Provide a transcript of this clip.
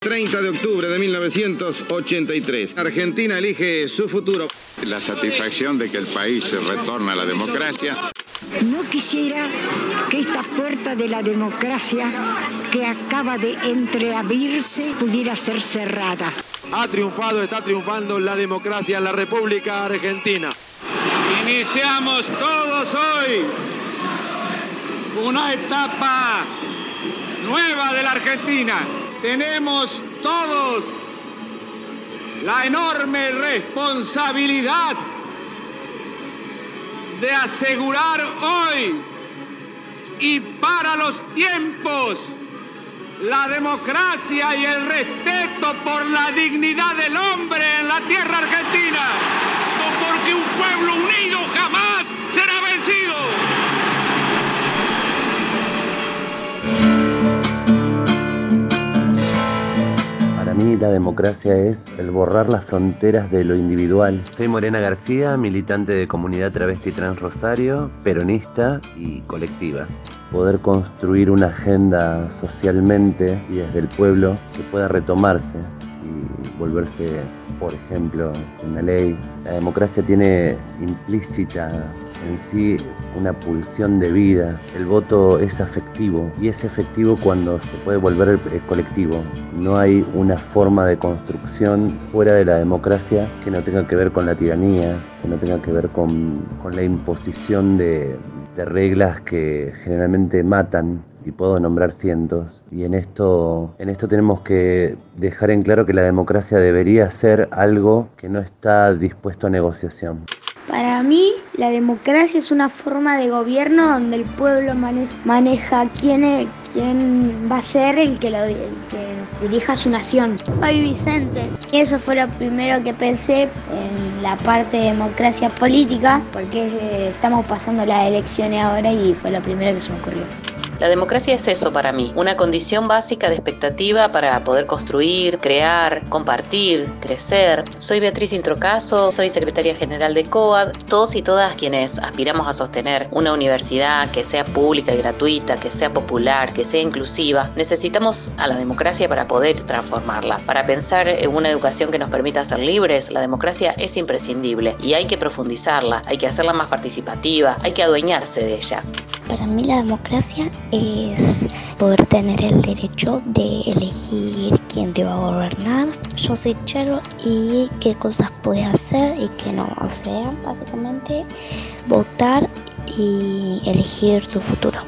30 de octubre de 1983. Argentina elige su futuro. La satisfacción de que el país se retorna a la democracia. No quisiera que esta puerta de la democracia que acaba de entreabrirse pudiera ser cerrada. Ha triunfado, está triunfando la democracia en la República Argentina. Iniciamos todos hoy una etapa nueva de la Argentina. Tenemos todos la enorme responsabilidad de asegurar hoy y para los tiempos la democracia y el respeto por la dignidad del hombre en la tierra mí la democracia es el borrar las fronteras de lo individual. Soy Morena García, militante de Comunidad Travesti Trans Rosario, peronista y colectiva. Poder construir una agenda socialmente y desde el pueblo que pueda retomarse y volverse, por ejemplo, una ley. La democracia tiene implícita en sí una pulsión de vida. El voto es afectivo y es efectivo cuando se puede volver colectivo. No hay una forma de construcción fuera de la democracia que no tenga que ver con la tiranía, que no tenga que ver con, la imposición de, de reglas que generalmente matan y puedo nombrar cientos. Y en esto, en esto tenemos que dejar en claro que la democracia debería ser algo que no está dispuesto a negociación. Para mí, la democracia es una forma de gobierno donde el pueblo maneja, quién, quién va a ser el que, lo, que dirija su nación. Soy Vicente. Y eso fue lo primero que pensé en la parte de democracia política, porque eh, estamos pasando las elecciones ahora y fue lo primero que se me ocurrió. La democracia es eso para mí, una condición básica de expectativa para poder construir, crear, compartir, crecer. Soy Beatriz Introcaso, soy secretaria general de COAD. Todos y todas quienes aspiramos a sostener una universidad que sea pública y gratuita, que sea popular, que sea inclusiva, necesitamos a la democracia para poder transformarla. Para pensar en una educación que nos permita ser libres, la democracia es imprescindible y hay que profundizarla, hay que hacerla más participativa, hay que adueñarse de ella. Para mí la democracia es poder tener el derecho de elegir quién te va a gobernar. Yo soy Chelo y qué cosas puedes hacer y qué no. O sea, básicamente votar y elegir tu futuro.